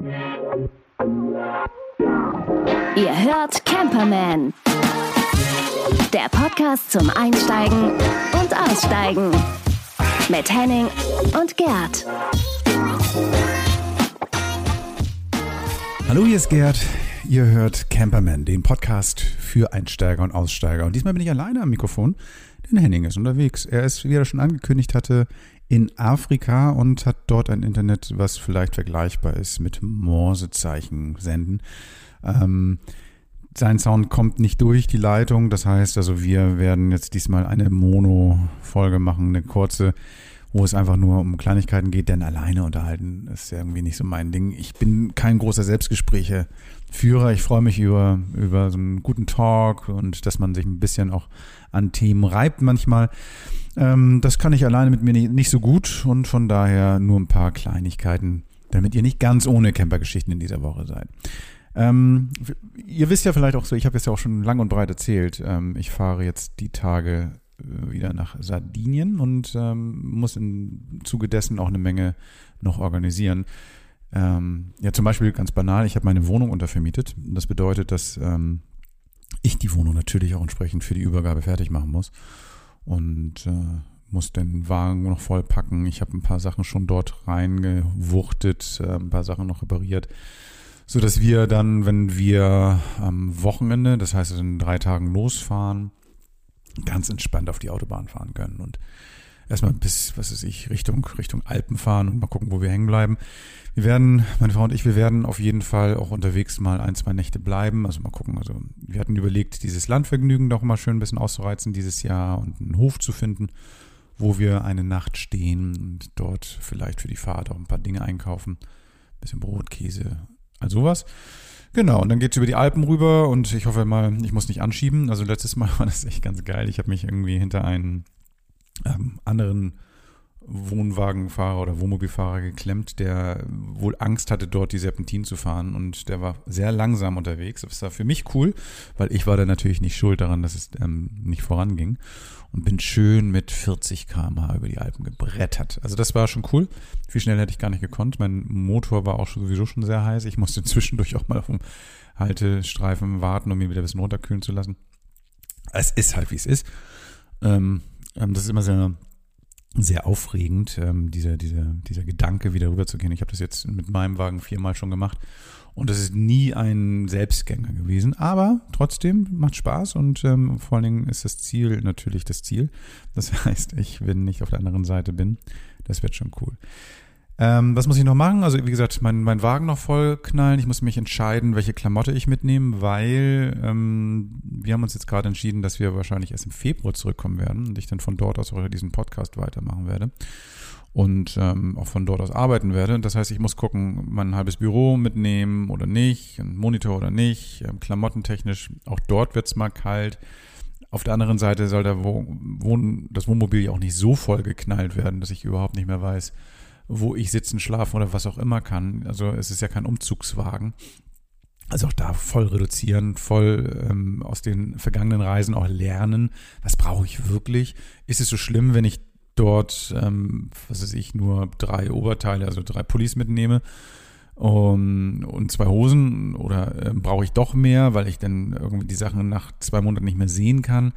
Ihr hört Camperman. Der Podcast zum Einsteigen und Aussteigen. Mit Henning und Gerd. Hallo, hier ist Gerd. Ihr hört Camperman, den Podcast für Einsteiger und Aussteiger. Und diesmal bin ich alleine am Mikrofon, denn Henning ist unterwegs. Er ist, wie er schon angekündigt hatte, in Afrika und hat dort ein Internet, was vielleicht vergleichbar ist mit Morsezeichen senden. Ähm, sein Sound kommt nicht durch die Leitung. Das heißt also, wir werden jetzt diesmal eine Mono-Folge machen, eine kurze, wo es einfach nur um Kleinigkeiten geht, denn alleine unterhalten ist ja irgendwie nicht so mein Ding. Ich bin kein großer Selbstgespräche-Führer. Ich freue mich über, über so einen guten Talk und dass man sich ein bisschen auch an Themen reibt manchmal. Ähm, das kann ich alleine mit mir nicht, nicht so gut und von daher nur ein paar Kleinigkeiten, damit ihr nicht ganz ohne Campergeschichten in dieser Woche seid. Ähm, ihr wisst ja vielleicht auch so, ich habe es ja auch schon lang und breit erzählt, ähm, ich fahre jetzt die Tage wieder nach Sardinien und ähm, muss im Zuge dessen auch eine Menge noch organisieren. Ähm, ja, zum Beispiel ganz banal, ich habe meine Wohnung untervermietet. Das bedeutet, dass ähm, ich die Wohnung natürlich auch entsprechend für die Übergabe fertig machen muss und äh, muss den Wagen noch voll packen. Ich habe ein paar Sachen schon dort reingewuchtet, äh, ein paar Sachen noch repariert, so dass wir dann, wenn wir am Wochenende, das heißt in drei Tagen losfahren, ganz entspannt auf die Autobahn fahren können und erstmal bis, was weiß ich, Richtung, Richtung Alpen fahren und mal gucken, wo wir hängen bleiben. Wir werden, meine Frau und ich, wir werden auf jeden Fall auch unterwegs mal ein, zwei Nächte bleiben. Also mal gucken. Also wir hatten überlegt, dieses Landvergnügen doch mal schön ein bisschen auszureizen dieses Jahr und einen Hof zu finden, wo wir eine Nacht stehen und dort vielleicht für die Fahrt auch ein paar Dinge einkaufen. Ein bisschen Brot, Käse, all sowas. Genau, und dann geht's über die Alpen rüber und ich hoffe mal, ich muss nicht anschieben. Also letztes Mal war das echt ganz geil. Ich habe mich irgendwie hinter einen ähm, anderen Wohnwagenfahrer oder Wohnmobilfahrer geklemmt, der wohl Angst hatte, dort die Serpentinen zu fahren und der war sehr langsam unterwegs. Das war für mich cool, weil ich war da natürlich nicht schuld daran, dass es ähm, nicht voranging und bin schön mit 40 km/h über die Alpen gebrettert. Also das war schon cool. Viel schneller hätte ich gar nicht gekonnt. Mein Motor war auch sowieso schon sehr heiß. Ich musste zwischendurch auch mal auf dem Haltestreifen warten, um ihn wieder ein bisschen runterkühlen zu lassen. Es ist halt, wie es ist. Ähm, ähm das ist immer sehr sehr aufregend, ähm, dieser, dieser, dieser Gedanke, wieder rüberzugehen. Ich habe das jetzt mit meinem Wagen viermal schon gemacht und das ist nie ein Selbstgänger gewesen, aber trotzdem macht Spaß und ähm, vor allen Dingen ist das Ziel natürlich das Ziel. Das heißt, ich, wenn ich auf der anderen Seite bin, das wird schon cool. Ähm, was muss ich noch machen? Also wie gesagt, mein, mein Wagen noch voll knallen. Ich muss mich entscheiden, welche Klamotte ich mitnehme, weil ähm, wir haben uns jetzt gerade entschieden, dass wir wahrscheinlich erst im Februar zurückkommen werden und ich dann von dort aus auch diesen Podcast weitermachen werde und ähm, auch von dort aus arbeiten werde. Das heißt, ich muss gucken, mein halbes Büro mitnehmen oder nicht, ein Monitor oder nicht, ähm, klamottentechnisch. Auch dort wird's mal kalt. Auf der anderen Seite soll der Wohn das Wohnmobil ja auch nicht so voll geknallt werden, dass ich überhaupt nicht mehr weiß, wo ich sitzen, schlafen oder was auch immer kann. Also es ist ja kein Umzugswagen. Also auch da voll reduzieren, voll ähm, aus den vergangenen Reisen auch lernen. Was brauche ich wirklich? Ist es so schlimm, wenn ich dort, ähm, was weiß ich, nur drei Oberteile, also drei Pullis mitnehme um, und zwei Hosen? Oder äh, brauche ich doch mehr, weil ich dann irgendwie die Sachen nach zwei Monaten nicht mehr sehen kann?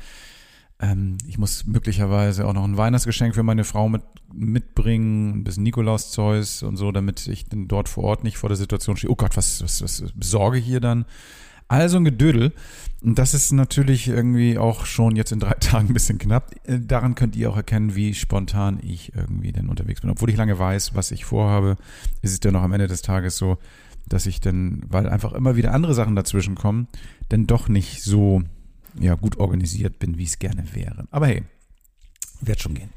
Ähm, ich muss möglicherweise auch noch ein Weihnachtsgeschenk für meine Frau mit, mitbringen, ein bisschen Nikolauszeus und so, damit ich dann dort vor Ort nicht vor der Situation stehe, oh Gott, was, was, was besorge ich hier dann? Also ein Gedödel. Und das ist natürlich irgendwie auch schon jetzt in drei Tagen ein bisschen knapp. Äh, daran könnt ihr auch erkennen, wie spontan ich irgendwie denn unterwegs bin. Obwohl ich lange weiß, was ich vorhabe, ist es dann noch am Ende des Tages so, dass ich dann, weil einfach immer wieder andere Sachen dazwischen kommen, denn doch nicht so ja, gut organisiert bin, wie es gerne wäre. Aber hey, wird schon gehen.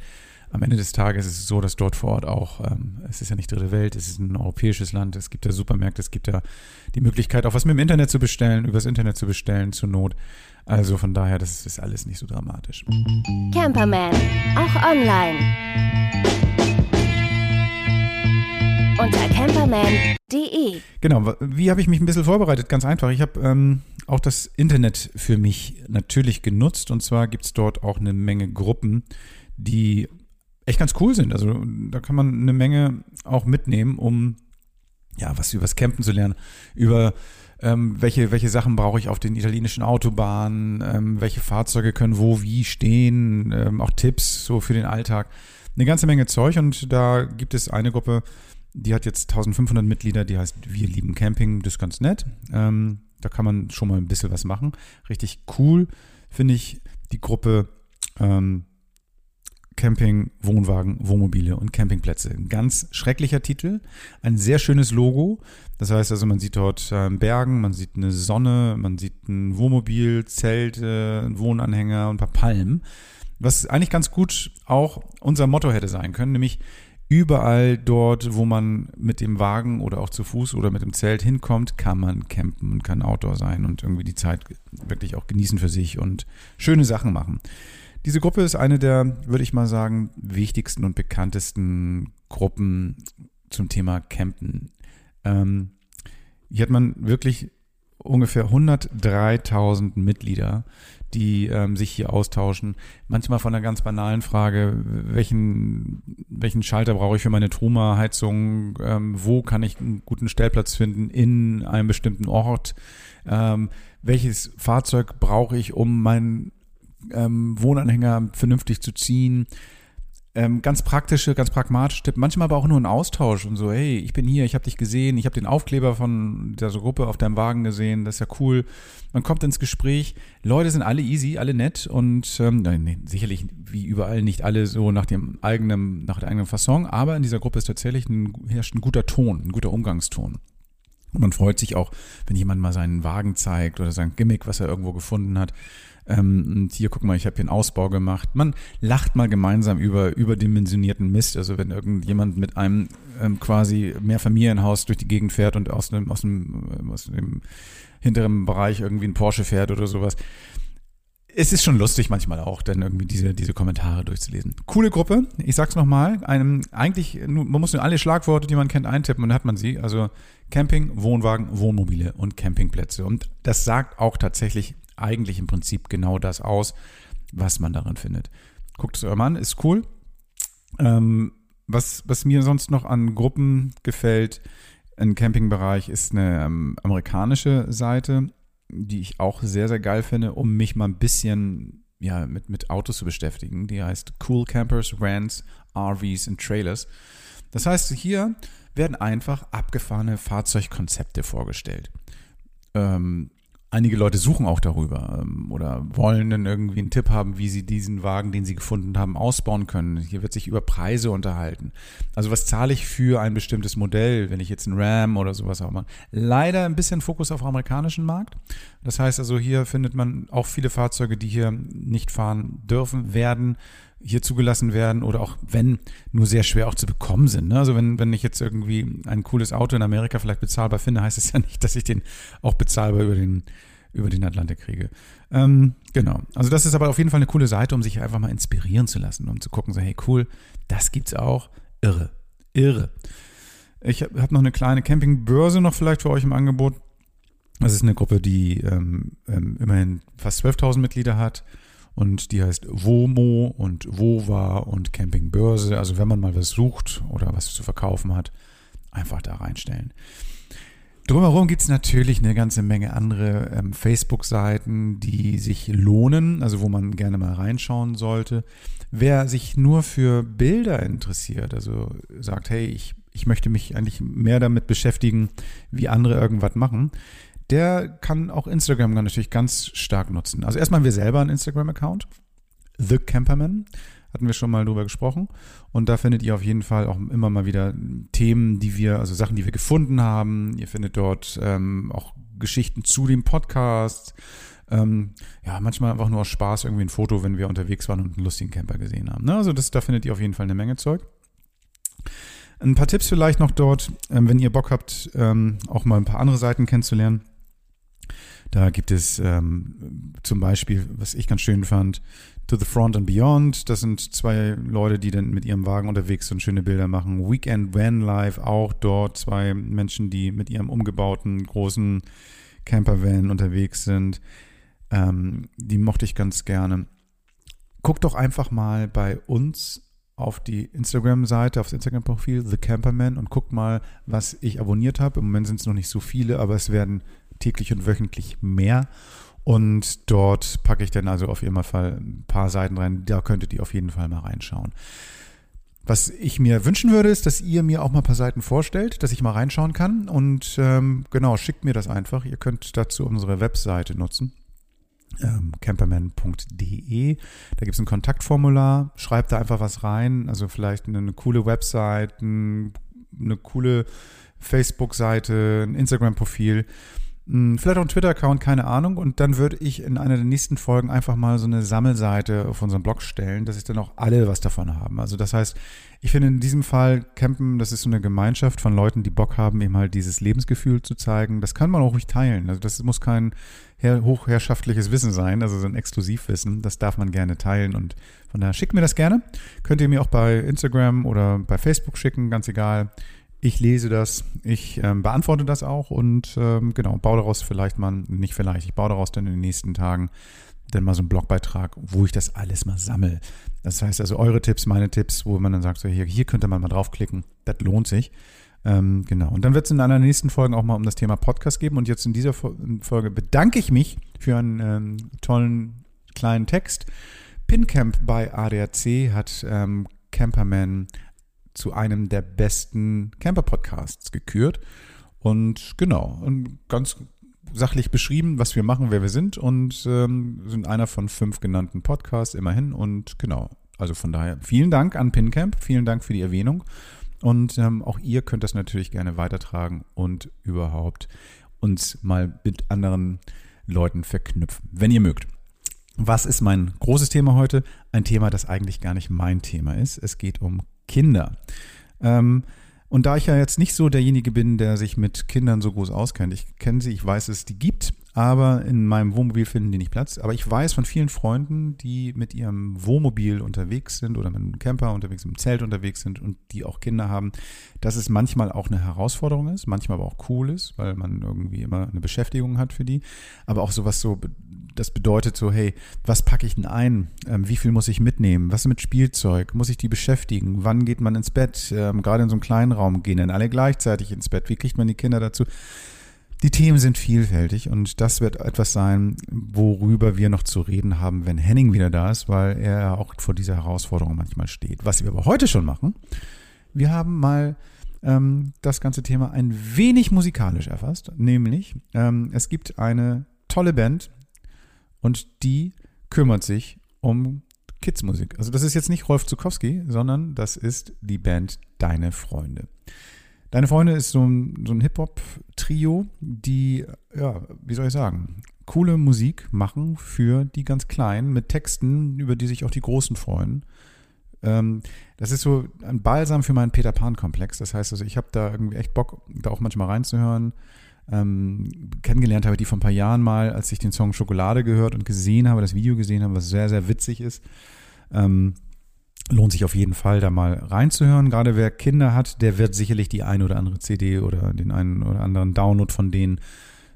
Am Ende des Tages ist es so, dass dort vor Ort auch, ähm, es ist ja nicht dritte Welt, es ist ein europäisches Land, es gibt ja Supermärkte, es gibt ja die Möglichkeit, auch was mit dem Internet zu bestellen, übers Internet zu bestellen, zur Not. Also von daher, das ist alles nicht so dramatisch. Camperman, auch online. Unter camperman.de. Genau, wie habe ich mich ein bisschen vorbereitet? Ganz einfach. Ich habe ähm, auch das Internet für mich natürlich genutzt. Und zwar gibt es dort auch eine Menge Gruppen, die echt ganz cool sind. Also da kann man eine Menge auch mitnehmen, um ja, was das Campen zu lernen, über ähm, welche, welche Sachen brauche ich auf den italienischen Autobahnen, ähm, welche Fahrzeuge können wo, wie stehen, ähm, auch Tipps so für den Alltag. Eine ganze Menge Zeug und da gibt es eine Gruppe, die hat jetzt 1500 Mitglieder, die heißt Wir lieben Camping, das ist ganz nett. Ähm, da kann man schon mal ein bisschen was machen. Richtig cool finde ich die Gruppe ähm, Camping, Wohnwagen, Wohnmobile und Campingplätze. Ein ganz schrecklicher Titel, ein sehr schönes Logo. Das heißt also, man sieht dort äh, Bergen, man sieht eine Sonne, man sieht ein Wohnmobil, Zelte, einen Wohnanhänger und ein paar Palmen. Was eigentlich ganz gut auch unser Motto hätte sein können, nämlich überall dort, wo man mit dem Wagen oder auch zu Fuß oder mit dem Zelt hinkommt, kann man campen und kann Outdoor sein und irgendwie die Zeit wirklich auch genießen für sich und schöne Sachen machen. Diese Gruppe ist eine der, würde ich mal sagen, wichtigsten und bekanntesten Gruppen zum Thema Campen. Ähm, hier hat man wirklich ungefähr 103.000 Mitglieder, die ähm, sich hier austauschen. Manchmal von einer ganz banalen Frage, welchen, welchen Schalter brauche ich für meine Truma-Heizung? Ähm, wo kann ich einen guten Stellplatz finden in einem bestimmten Ort? Ähm, welches Fahrzeug brauche ich, um meinen ähm, Wohnanhänger vernünftig zu ziehen? Ähm, ganz praktische, ganz pragmatische Tipp, manchmal aber auch nur ein Austausch und so, hey, ich bin hier, ich habe dich gesehen, ich habe den Aufkleber von dieser Gruppe auf deinem Wagen gesehen, das ist ja cool. Man kommt ins Gespräch, Leute sind alle easy, alle nett und ähm, nein, sicherlich wie überall nicht alle so nach dem eigenen, nach der eigenen Fasson, aber in dieser Gruppe ist tatsächlich ein, herrscht ein guter Ton, ein guter Umgangston. Und man freut sich auch, wenn jemand mal seinen Wagen zeigt oder sein Gimmick, was er irgendwo gefunden hat. Ähm, und hier, guck mal, ich habe hier einen Ausbau gemacht. Man lacht mal gemeinsam über überdimensionierten Mist. Also wenn irgendjemand mit einem ähm, quasi Mehrfamilienhaus durch die Gegend fährt und aus dem, aus dem, äh, aus dem hinteren Bereich irgendwie ein Porsche fährt oder sowas. Es ist schon lustig manchmal auch, dann irgendwie diese, diese Kommentare durchzulesen. Coole Gruppe, ich sag's nochmal, eigentlich, man muss nur alle Schlagworte, die man kennt, eintippen und dann hat man sie. Also Camping, Wohnwagen, Wohnmobile und Campingplätze. Und das sagt auch tatsächlich eigentlich im Prinzip genau das aus, was man darin findet. Guckt es euch an, ist cool. Ähm, was, was mir sonst noch an Gruppen gefällt im Campingbereich, ist eine ähm, amerikanische Seite, die ich auch sehr, sehr geil finde, um mich mal ein bisschen ja, mit, mit Autos zu beschäftigen. Die heißt Cool Campers, Rants, RVs und Trailers. Das heißt, hier werden einfach abgefahrene Fahrzeugkonzepte vorgestellt. Ähm, einige Leute suchen auch darüber ähm, oder wollen dann irgendwie einen Tipp haben, wie sie diesen Wagen, den sie gefunden haben, ausbauen können. Hier wird sich über Preise unterhalten. Also was zahle ich für ein bestimmtes Modell, wenn ich jetzt einen Ram oder sowas habe. Leider ein bisschen Fokus auf amerikanischen Markt. Das heißt also, hier findet man auch viele Fahrzeuge, die hier nicht fahren dürfen, werden hier zugelassen werden oder auch wenn nur sehr schwer auch zu bekommen sind. Ne? Also wenn, wenn ich jetzt irgendwie ein cooles Auto in Amerika vielleicht bezahlbar finde, heißt es ja nicht, dass ich den auch bezahlbar über den, über den Atlantik kriege. Ähm, genau. Also das ist aber auf jeden Fall eine coole Seite, um sich einfach mal inspirieren zu lassen, um zu gucken, so hey cool, das gibt's auch. Irre. Irre. Ich habe hab noch eine kleine Campingbörse noch vielleicht für euch im Angebot. Das ist eine Gruppe, die ähm, ähm, immerhin fast 12.000 Mitglieder hat und die heißt WOMO und WOVA und Campingbörse. Also wenn man mal was sucht oder was zu verkaufen hat, einfach da reinstellen. Drumherum gibt es natürlich eine ganze Menge andere ähm, Facebook-Seiten, die sich lohnen, also wo man gerne mal reinschauen sollte. Wer sich nur für Bilder interessiert, also sagt, hey, ich, ich möchte mich eigentlich mehr damit beschäftigen, wie andere irgendwas machen, der kann auch Instagram natürlich ganz stark nutzen. Also erstmal haben wir selber einen Instagram-Account, The Camperman, hatten wir schon mal drüber gesprochen. Und da findet ihr auf jeden Fall auch immer mal wieder Themen, die wir, also Sachen, die wir gefunden haben. Ihr findet dort ähm, auch Geschichten zu dem Podcast. Ähm, ja, manchmal einfach nur aus Spaß irgendwie ein Foto, wenn wir unterwegs waren und einen lustigen Camper gesehen haben. Ne? Also das, da findet ihr auf jeden Fall eine Menge Zeug. Ein paar Tipps vielleicht noch dort, ähm, wenn ihr Bock habt, ähm, auch mal ein paar andere Seiten kennenzulernen. Da gibt es ähm, zum Beispiel, was ich ganz schön fand, To the Front and Beyond. Das sind zwei Leute, die dann mit ihrem Wagen unterwegs sind, schöne Bilder machen. Weekend Van Life, auch dort zwei Menschen, die mit ihrem umgebauten großen Campervan unterwegs sind. Ähm, die mochte ich ganz gerne. Guckt doch einfach mal bei uns auf die Instagram-Seite, aufs Instagram-Profil The Camperman und guckt mal, was ich abonniert habe. Im Moment sind es noch nicht so viele, aber es werden täglich und wöchentlich mehr. Und dort packe ich dann also auf jeden Fall ein paar Seiten rein. Da könntet ihr auf jeden Fall mal reinschauen. Was ich mir wünschen würde, ist, dass ihr mir auch mal ein paar Seiten vorstellt, dass ich mal reinschauen kann. Und ähm, genau, schickt mir das einfach. Ihr könnt dazu unsere Webseite nutzen. Ähm, camperman.de. Da gibt es ein Kontaktformular. Schreibt da einfach was rein. Also vielleicht eine, eine coole Website, ein, eine coole Facebook-Seite, ein Instagram-Profil. Hm, vielleicht auch ein Twitter-Account, keine Ahnung. Und dann würde ich in einer der nächsten Folgen einfach mal so eine Sammelseite auf unserem Blog stellen, dass ich dann auch alle was davon haben. Also das heißt, ich finde in diesem Fall Campen, das ist so eine Gemeinschaft von Leuten, die Bock haben, eben halt dieses Lebensgefühl zu zeigen. Das kann man auch ruhig teilen. Also das muss kein hochherrschaftliches Wissen sein, also so ein Exklusivwissen. Das darf man gerne teilen und von daher schickt mir das gerne. Könnt ihr mir auch bei Instagram oder bei Facebook schicken, ganz egal. Ich lese das, ich ähm, beantworte das auch und ähm, genau, baue daraus vielleicht mal, nicht vielleicht, ich baue daraus dann in den nächsten Tagen dann mal so einen Blogbeitrag, wo ich das alles mal sammle. Das heißt also eure Tipps, meine Tipps, wo man dann sagt, so hier, hier könnte man mal draufklicken, das lohnt sich. Ähm, genau. Und dann wird es in einer nächsten Folge auch mal um das Thema Podcast geben. Und jetzt in dieser Folge bedanke ich mich für einen ähm, tollen kleinen Text. PinCamp bei ADAC hat ähm, Camperman zu einem der besten Camper-Podcasts gekürt. Und genau, und ganz sachlich beschrieben, was wir machen, wer wir sind und ähm, sind einer von fünf genannten Podcasts immerhin. Und genau, also von daher vielen Dank an PinCamp, vielen Dank für die Erwähnung. Und ähm, auch ihr könnt das natürlich gerne weitertragen und überhaupt uns mal mit anderen Leuten verknüpfen, wenn ihr mögt. Was ist mein großes Thema heute? Ein Thema, das eigentlich gar nicht mein Thema ist. Es geht um Kinder. Ähm, und da ich ja jetzt nicht so derjenige bin, der sich mit Kindern so groß auskennt, ich kenne sie, ich weiß, es die gibt, aber in meinem Wohnmobil finden die nicht Platz. Aber ich weiß von vielen Freunden, die mit ihrem Wohnmobil unterwegs sind oder mit einem Camper unterwegs, einem Zelt unterwegs sind und die auch Kinder haben, dass es manchmal auch eine Herausforderung ist, manchmal aber auch cool ist, weil man irgendwie immer eine Beschäftigung hat für die. Aber auch sowas so das bedeutet so, hey, was packe ich denn ein? Ähm, wie viel muss ich mitnehmen? Was mit Spielzeug? Muss ich die beschäftigen? Wann geht man ins Bett? Ähm, gerade in so einem kleinen Raum gehen dann alle gleichzeitig ins Bett. Wie kriegt man die Kinder dazu? Die Themen sind vielfältig und das wird etwas sein, worüber wir noch zu reden haben, wenn Henning wieder da ist, weil er auch vor dieser Herausforderung manchmal steht. Was wir aber heute schon machen, wir haben mal ähm, das ganze Thema ein wenig musikalisch erfasst, nämlich ähm, es gibt eine tolle Band, und die kümmert sich um Kidsmusik. Also das ist jetzt nicht Rolf Zukowski, sondern das ist die Band Deine Freunde. Deine Freunde ist so ein, so ein Hip-Hop-Trio, die, ja, wie soll ich sagen, coole Musik machen für die ganz Kleinen mit Texten, über die sich auch die Großen freuen. Ähm, das ist so ein Balsam für meinen Peter Pan-Komplex. Das heißt also, ich habe da irgendwie echt Bock, da auch manchmal reinzuhören ähm, kennengelernt habe, die vor ein paar Jahren mal, als ich den Song Schokolade gehört und gesehen habe, das Video gesehen habe, was sehr, sehr witzig ist. Ähm, lohnt sich auf jeden Fall, da mal reinzuhören. Gerade wer Kinder hat, der wird sicherlich die ein oder andere CD oder den einen oder anderen Download von denen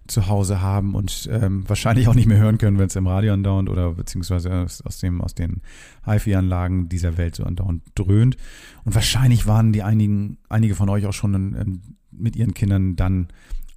zu Hause haben und ähm, wahrscheinlich auch nicht mehr hören können, wenn es im Radio andauernd oder beziehungsweise aus, aus, dem, aus den HiFi-Anlagen dieser Welt so andauernd dröhnt. Und wahrscheinlich waren die einigen, einige von euch auch schon ähm, mit ihren Kindern dann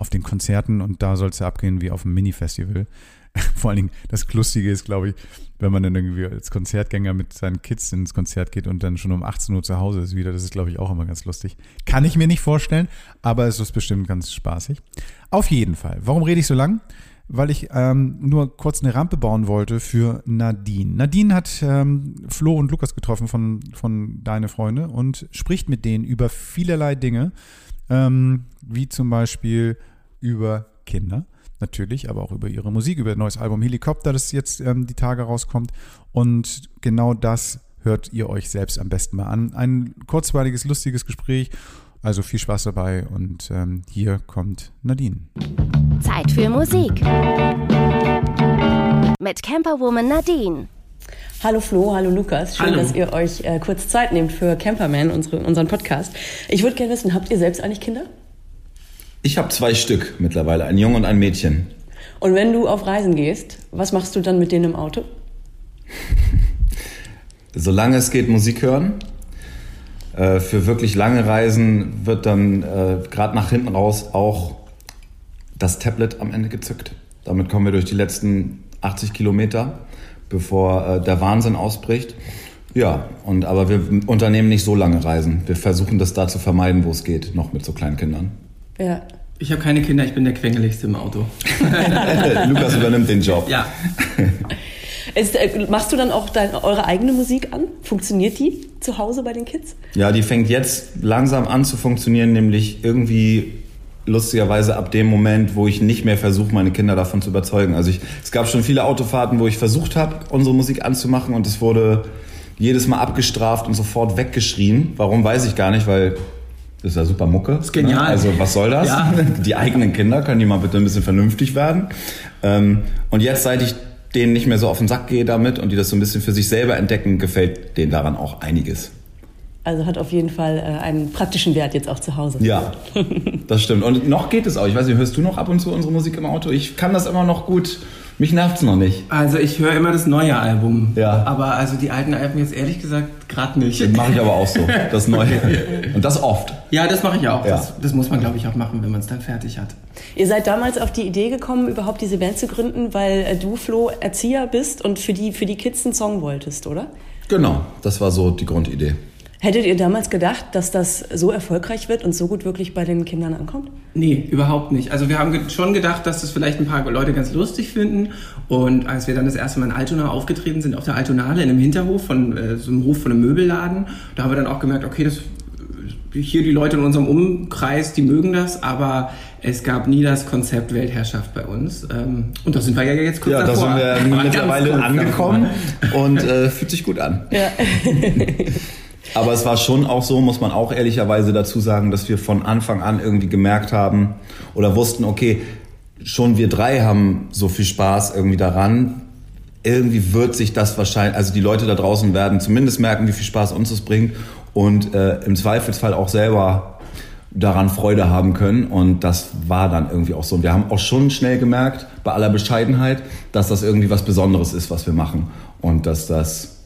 auf den Konzerten und da soll es ja abgehen wie auf einem Mini-Festival. Vor allen Dingen, das Lustige ist, glaube ich, wenn man dann irgendwie als Konzertgänger mit seinen Kids ins Konzert geht und dann schon um 18 Uhr zu Hause ist wieder. Das ist, glaube ich, auch immer ganz lustig. Kann ich mir nicht vorstellen, aber es ist bestimmt ganz spaßig. Auf jeden Fall. Warum rede ich so lang? Weil ich ähm, nur kurz eine Rampe bauen wollte für Nadine. Nadine hat ähm, Flo und Lukas getroffen von, von Deine Freunde und spricht mit denen über vielerlei Dinge, ähm, wie zum Beispiel über Kinder natürlich, aber auch über ihre Musik, über ihr neues Album Helikopter, das jetzt ähm, die Tage rauskommt. Und genau das hört ihr euch selbst am besten mal an. Ein kurzweiliges, lustiges Gespräch. Also viel Spaß dabei und ähm, hier kommt Nadine. Zeit für Musik. Mit Camperwoman Nadine. Hallo Flo, hallo Lukas. Schön, hallo. dass ihr euch äh, kurz Zeit nehmt für Camperman, unsere, unseren Podcast. Ich würde gerne wissen, habt ihr selbst eigentlich Kinder? Ich habe zwei Stück mittlerweile, ein Junge und ein Mädchen. Und wenn du auf Reisen gehst, was machst du dann mit denen im Auto? Solange es geht, Musik hören. Äh, für wirklich lange Reisen wird dann äh, gerade nach hinten raus auch das Tablet am Ende gezückt. Damit kommen wir durch die letzten 80 Kilometer, bevor äh, der Wahnsinn ausbricht. Ja, und aber wir unternehmen nicht so lange Reisen. Wir versuchen das da zu vermeiden, wo es geht, noch mit so kleinen Kindern. Ja. Ich habe keine Kinder, ich bin der Quengeligste im Auto. Lukas übernimmt den Job. Ja. Ist, äh, machst du dann auch dein, eure eigene Musik an? Funktioniert die zu Hause bei den Kids? Ja, die fängt jetzt langsam an zu funktionieren, nämlich irgendwie lustigerweise ab dem Moment, wo ich nicht mehr versuche, meine Kinder davon zu überzeugen. Also ich, es gab schon viele Autofahrten, wo ich versucht habe, unsere Musik anzumachen und es wurde jedes Mal abgestraft und sofort weggeschrien. Warum weiß ich gar nicht, weil das ist ja super Mucke. Das ist genial. Ne? Also was soll das? Ja. Die eigenen Kinder können die mal bitte ein bisschen vernünftig werden. Ähm, und jetzt, seit ich denen nicht mehr so auf den Sack gehe damit und die das so ein bisschen für sich selber entdecken, gefällt denen daran auch einiges. Also hat auf jeden Fall äh, einen praktischen Wert jetzt auch zu Hause. Ja, das stimmt. Und noch geht es auch. Ich weiß nicht, hörst du noch ab und zu unsere Musik im Auto? Ich kann das immer noch gut. Mich nervt's noch nicht. Also ich höre immer das neue Album. Ja. Aber also die alten Alben jetzt ehrlich gesagt gerade nicht. Das mache ich aber auch so. Das Neue. Und das oft. Ja, das mache ich auch. Ja. Das, das muss man, glaube ich, auch machen, wenn man es dann fertig hat. Ihr seid damals auf die Idee gekommen, überhaupt diese Band zu gründen, weil äh, du, Flo, Erzieher bist und für die, für die Kids einen Song wolltest, oder? Genau, das war so die Grundidee. Hättet ihr damals gedacht, dass das so erfolgreich wird und so gut wirklich bei den Kindern ankommt? Nee, überhaupt nicht. Also wir haben schon gedacht, dass das vielleicht ein paar Leute ganz lustig finden. Und als wir dann das erste Mal in Altona aufgetreten sind, auf der Altonale in einem Hinterhof von äh, so einem Hof von einem Möbelladen, da haben wir dann auch gemerkt, okay, das hier die Leute in unserem Umkreis, die mögen das, aber es gab nie das Konzept Weltherrschaft bei uns. Ähm, Und da sind wir ja jetzt kurz Ja, da davor. sind wir mittlerweile angekommen davor. und äh, fühlt sich gut an. Ja. Aber es war schon auch so, muss man auch ehrlicherweise dazu sagen, dass wir von Anfang an irgendwie gemerkt haben oder wussten, okay, schon wir drei haben so viel Spaß irgendwie daran. Irgendwie wird sich das wahrscheinlich, also die Leute da draußen werden zumindest merken, wie viel Spaß uns das bringt und äh, im Zweifelsfall auch selber daran Freude haben können. Und das war dann irgendwie auch so. Und wir haben auch schon schnell gemerkt, bei aller Bescheidenheit, dass das irgendwie was Besonderes ist, was wir machen. Und dass das,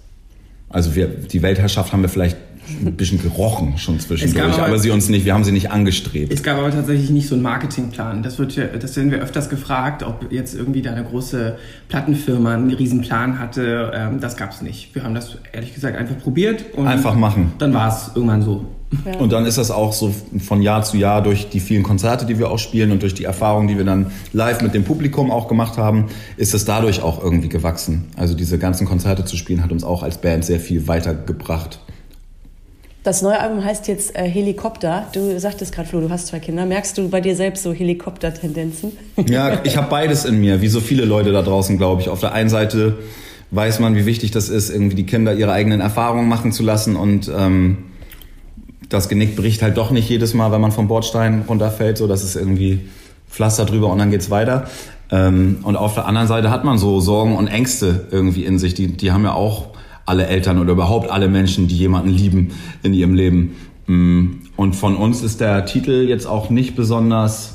also wir, die Weltherrschaft haben wir vielleicht ein bisschen gerochen schon zwischendurch, aber- aber sie uns nicht, wir haben sie nicht angestrebt. Es gab aber tatsächlich nicht so einen Marketingplan. Das wird ja, das werden wir öfters gefragt, ob jetzt irgendwie da eine große Plattenfirma einen riesen Plan hatte. Ähm, das gab's nicht. Wir haben das ehrlich gesagt einfach probiert und Einfach machen. Dann war es irgendwann so. Und dann ist das auch so von Jahr zu Jahr durch die vielen Konzerte, die wir auch spielen und durch die Erfahrungen, die wir dann live mit dem Publikum auch gemacht haben, ist es dadurch auch irgendwie gewachsen. Also diese ganzen Konzerte zu spielen hat uns auch als Band sehr viel weitergebracht. Das neue Album heißt jetzt äh, Helikopter. Du sagtest gerade, Flo, du hast zwei Kinder. Merkst du bei dir selbst so Helikopter-Tendenzen? Ja, ich habe beides in mir, wie so viele Leute da draußen, glaube ich. Auf der einen Seite weiß man, wie wichtig das ist, irgendwie die Kinder ihre eigenen Erfahrungen machen zu lassen und ähm, das Genick bricht halt doch nicht jedes Mal, wenn man vom Bordstein runterfällt, so dass es irgendwie Pflaster drüber und dann geht's weiter. Ähm, und auf der anderen Seite hat man so Sorgen und Ängste irgendwie in sich. Die, die haben ja auch alle Eltern oder überhaupt alle Menschen, die jemanden lieben in ihrem Leben. Mm, Und von uns ist der Titel jetzt auch nicht besonders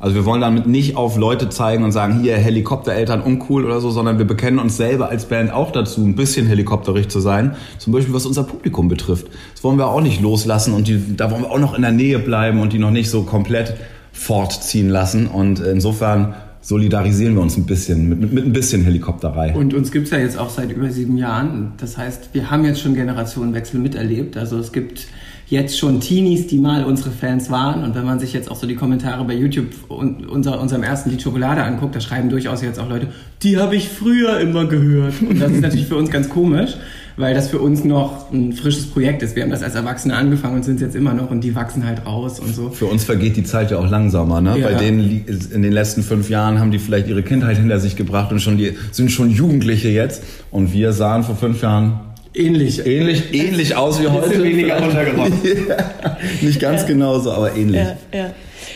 also wir wollen damit nicht auf Leute zeigen und sagen, hier Helikoptereltern uncool oder so, sondern wir bekennen uns selber als Band auch dazu, ein bisschen helikopterig zu sein. Zum Beispiel was unser Publikum betrifft. Das wollen wir auch nicht loslassen und die, da wollen wir auch noch in der Nähe bleiben und die noch nicht so komplett fortziehen lassen. Und insofern solidarisieren wir uns ein bisschen mit, mit, mit ein bisschen Helikopterei. Und uns gibt's ja jetzt auch seit über sieben Jahren. Das heißt, wir haben jetzt schon Generationenwechsel miterlebt. Also es gibt jetzt schon Teenies, die mal unsere Fans waren. Und wenn man sich jetzt auch so die Kommentare bei YouTube und unser, unserem ersten Lied Schokolade anguckt, da schreiben durchaus jetzt auch Leute, die habe ich früher immer gehört. Und das ist natürlich für uns ganz komisch, weil das für uns noch ein frisches Projekt ist. Wir haben das als Erwachsene angefangen und sind es jetzt immer noch und die wachsen halt raus und so. Für uns vergeht die Zeit ja auch langsamer. Ne? Ja. Bei denen in den letzten fünf Jahren haben die vielleicht ihre Kindheit hinter sich gebracht und schon die, sind schon Jugendliche jetzt. Und wir sahen vor fünf Jahren Ähnlich. ähnlich, ähnlich aus wie heute. Weniger runtergerockt. ja, nicht ganz genauso, aber ähnlich. Ja, ja.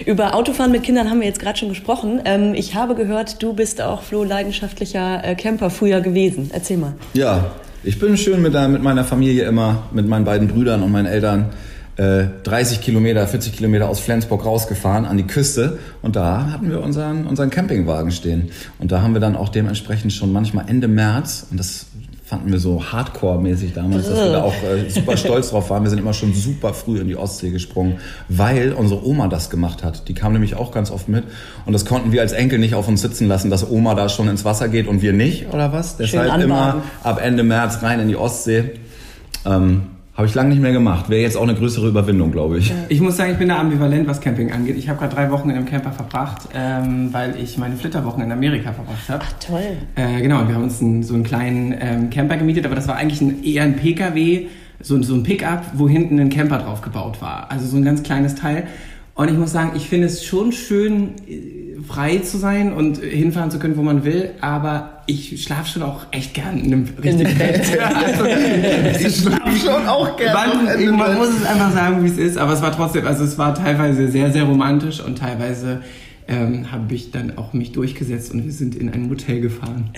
Über Autofahren mit Kindern haben wir jetzt gerade schon gesprochen. Ähm, ich habe gehört, du bist auch, Flo, leidenschaftlicher äh, Camper früher gewesen. Erzähl mal. Ja, ich bin schön mit, der, mit meiner Familie immer, mit meinen beiden Brüdern und meinen Eltern. Äh, 30 Kilometer, 40 Kilometer aus Flensburg rausgefahren an die Küste und da hatten wir unseren, unseren Campingwagen stehen. Und da haben wir dann auch dementsprechend schon manchmal Ende März, und das fanden wir so Hardcore-mäßig damals, dass wir da auch äh, super stolz drauf waren. Wir sind immer schon super früh in die Ostsee gesprungen, weil unsere Oma das gemacht hat. Die kam nämlich auch ganz oft mit und das konnten wir als Enkel nicht auf uns sitzen lassen, dass Oma da schon ins Wasser geht und wir nicht, oder was? Deshalb immer ab Ende März rein in die Ostsee. Ähm, habe ich lange nicht mehr gemacht. Wäre jetzt auch eine größere Überwindung, glaube ich. Ich muss sagen, ich bin da ambivalent, was Camping angeht. Ich habe gerade drei Wochen in einem Camper verbracht, ähm, weil ich meine Flitterwochen in Amerika verbracht habe. Ach, toll. Äh, genau, und wir haben uns einen, so einen kleinen ähm, Camper gemietet, aber das war eigentlich ein, eher ein PKW, so, so ein Pickup, wo hinten ein Camper drauf gebaut war. Also so ein ganz kleines Teil. Und ich muss sagen, ich finde es schon schön, äh, frei zu sein und hinfahren zu können, wo man will, aber ich schlafe schon auch echt gern in einem richtigen Bett. also, ich schlafe schon auch gern. Man, man muss es einfach sagen, wie es ist, aber es war trotzdem, also es war teilweise sehr, sehr romantisch und teilweise ähm, habe ich dann auch mich durchgesetzt und wir sind in ein Motel gefahren.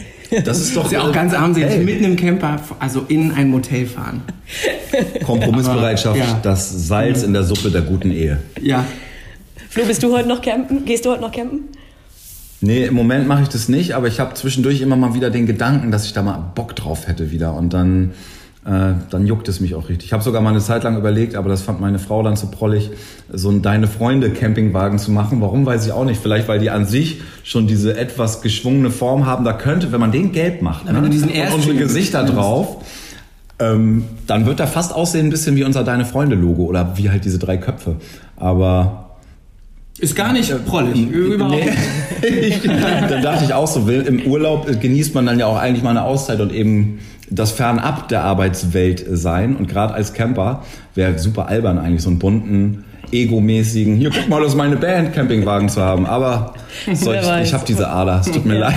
Das ist doch das ist ja auch ganz armselig, hey. mitten im Camper, also in ein Motel fahren. Kompromissbereitschaft, Aber, ja. das Salz in der Suppe der guten Ehe. Ja. Flo, bist du heute noch campen? Gehst du heute noch campen? Nee, im Moment mache ich das nicht, aber ich habe zwischendurch immer mal wieder den Gedanken, dass ich da mal Bock drauf hätte wieder. Und dann, äh, dann juckt es mich auch richtig. Ich habe sogar mal eine Zeit lang überlegt, aber das fand meine Frau dann zu prollig, so einen Deine Freunde Campingwagen zu machen. Warum, weiß ich auch nicht. Vielleicht, weil die an sich schon diese etwas geschwungene Form haben. Da könnte, wenn man den gelb macht, ne, diesen und unsere Gesichter drauf, ähm, dann wird er fast aussehen ein bisschen wie unser Deine Freunde Logo oder wie halt diese drei Köpfe. Aber ist gar nicht prollig, überhaupt nee. Dann dachte ich auch so, im Urlaub genießt man dann ja auch eigentlich mal eine Auszeit und eben das fernab der Arbeitswelt sein. Und gerade als Camper wäre super albern eigentlich so einen bunten, egomäßigen, hier guck mal, das ist meine Band, Campingwagen zu haben. Aber so, ich, ich habe diese Ader, es tut mir leid.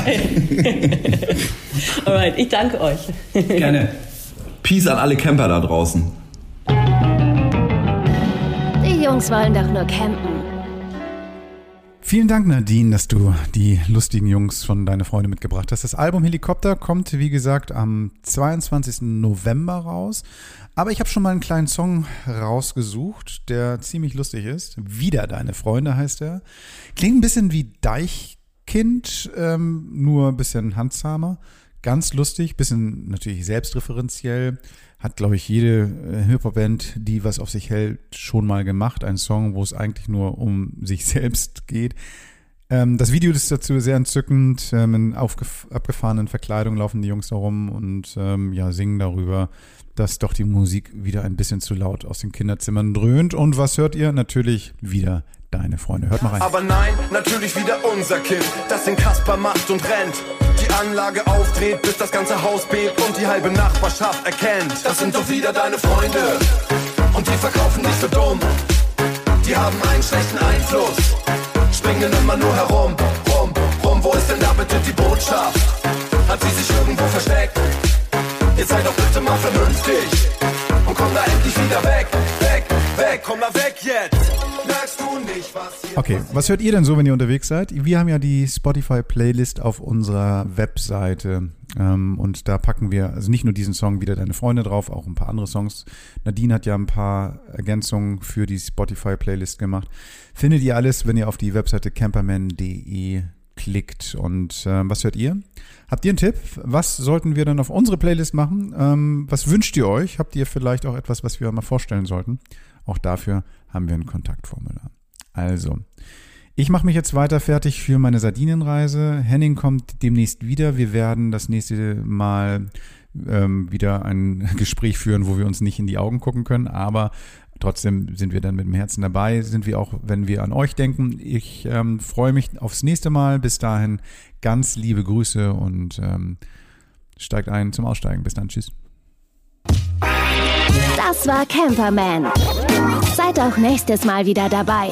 Alright, ich danke euch. Gerne. Peace an alle Camper da draußen. Die Jungs wollen doch nur campen. Vielen Dank, Nadine, dass du die lustigen Jungs von Deine Freunde mitgebracht hast. Das Album Helikopter kommt, wie gesagt, am 22. November raus. Aber ich habe schon mal einen kleinen Song rausgesucht, der ziemlich lustig ist. Wieder Deine Freunde heißt er. Klingt ein bisschen wie Deichkind, ähm, nur ein bisschen handzahmer. Ganz lustig, bisschen natürlich selbstreferenziell hat, glaube ich, jede äh, Hip-Hop-Band, die was auf sich hält, schon mal gemacht. Ein Song, wo es eigentlich nur um sich selbst geht. Ähm, das Video ist dazu sehr entzückend. Ähm, in abgefahrenen Verkleidungen laufen die Jungs da rum und ähm, ja, singen darüber, dass doch die Musik wieder ein bisschen zu laut aus den Kinderzimmern dröhnt. Und was hört ihr? Natürlich wieder deine Freunde. Hört mal rein. Aber nein, natürlich wieder unser Kind, das den Kasper macht und rennt. Anlage aufdreht, bis das ganze Haus bebt und die halbe Nachbarschaft erkennt. Das sind doch wieder deine Freunde und die verkaufen dich für dumm. Die haben einen schlechten Einfluss, springen immer nur herum, rum, rum. Wo ist denn da bitte die Botschaft? Hat sie sich irgendwo versteckt? Ihr seid doch bitte mal vernünftig und komm da endlich wieder weg, weg, weg, komm da weg jetzt. Okay, was hört ihr denn so, wenn ihr unterwegs seid? Wir haben ja die Spotify-Playlist auf unserer Webseite ähm, und da packen wir also nicht nur diesen Song wieder deine Freunde drauf, auch ein paar andere Songs. Nadine hat ja ein paar Ergänzungen für die Spotify-Playlist gemacht. Findet ihr alles, wenn ihr auf die Webseite camperman.de klickt. Und äh, was hört ihr? Habt ihr einen Tipp? Was sollten wir dann auf unsere Playlist machen? Ähm, was wünscht ihr euch? Habt ihr vielleicht auch etwas, was wir mal vorstellen sollten? Auch dafür haben wir ein Kontaktformular. Also, ich mache mich jetzt weiter fertig für meine Sardinenreise. Henning kommt demnächst wieder. Wir werden das nächste Mal ähm, wieder ein Gespräch führen, wo wir uns nicht in die Augen gucken können, aber Trotzdem sind wir dann mit dem Herzen dabei, sind wir auch, wenn wir an euch denken. Ich ähm, freue mich aufs nächste Mal. Bis dahin ganz liebe Grüße und ähm, steigt ein zum Aussteigen. Bis dann, tschüss. Das war Camperman. Seid auch nächstes Mal wieder dabei.